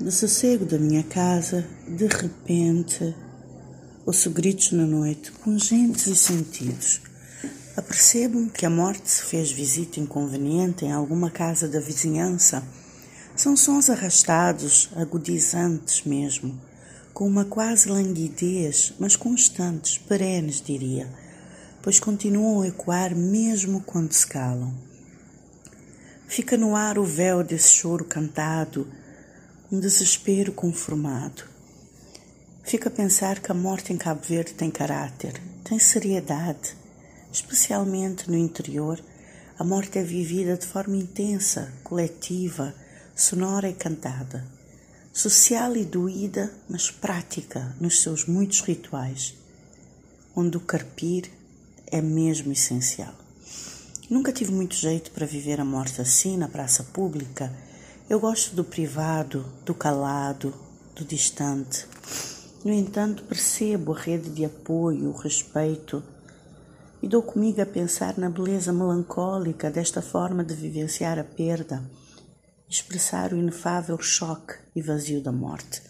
No sossego da minha casa, de repente, ouço gritos na noite, pungentes e sentidos. Apercebo-me que a morte se fez visita inconveniente em alguma casa da vizinhança. São sons arrastados, agudizantes mesmo, com uma quase languidez, mas constantes, perenes, diria, pois continuam a ecoar mesmo quando se calam. Fica no ar o véu desse choro cantado, um desespero conformado. Fica a pensar que a morte em Cabo Verde tem caráter, tem seriedade. Especialmente no interior, a morte é vivida de forma intensa, coletiva, sonora e cantada. Social e doída, mas prática nos seus muitos rituais, onde o carpir é mesmo essencial. Nunca tive muito jeito para viver a morte assim na praça pública eu gosto do privado, do calado, do distante. No entanto, percebo a rede de apoio, o respeito e dou comigo a pensar na beleza melancólica desta forma de vivenciar a perda, expressar o inefável choque e vazio da morte.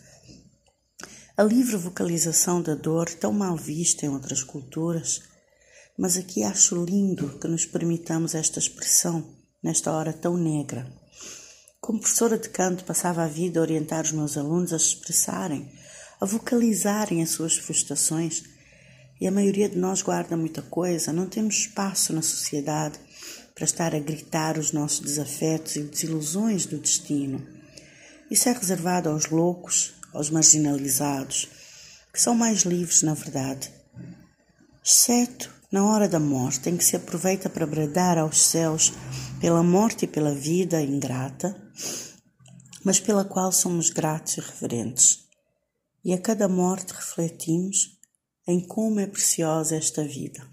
A livre vocalização da dor, tão mal vista em outras culturas, mas aqui acho lindo que nos permitamos esta expressão nesta hora tão negra. Como professora de canto, passava a vida a orientar os meus alunos a se expressarem, a vocalizarem as suas frustrações. E a maioria de nós guarda muita coisa, não temos espaço na sociedade para estar a gritar os nossos desafetos e desilusões do destino. Isso é reservado aos loucos, aos marginalizados, que são mais livres, na verdade. Exceto na hora da morte, em que se aproveita para bradar aos céus pela morte e pela vida ingrata, mas pela qual somos gratos e reverentes. E a cada morte refletimos em como é preciosa esta vida.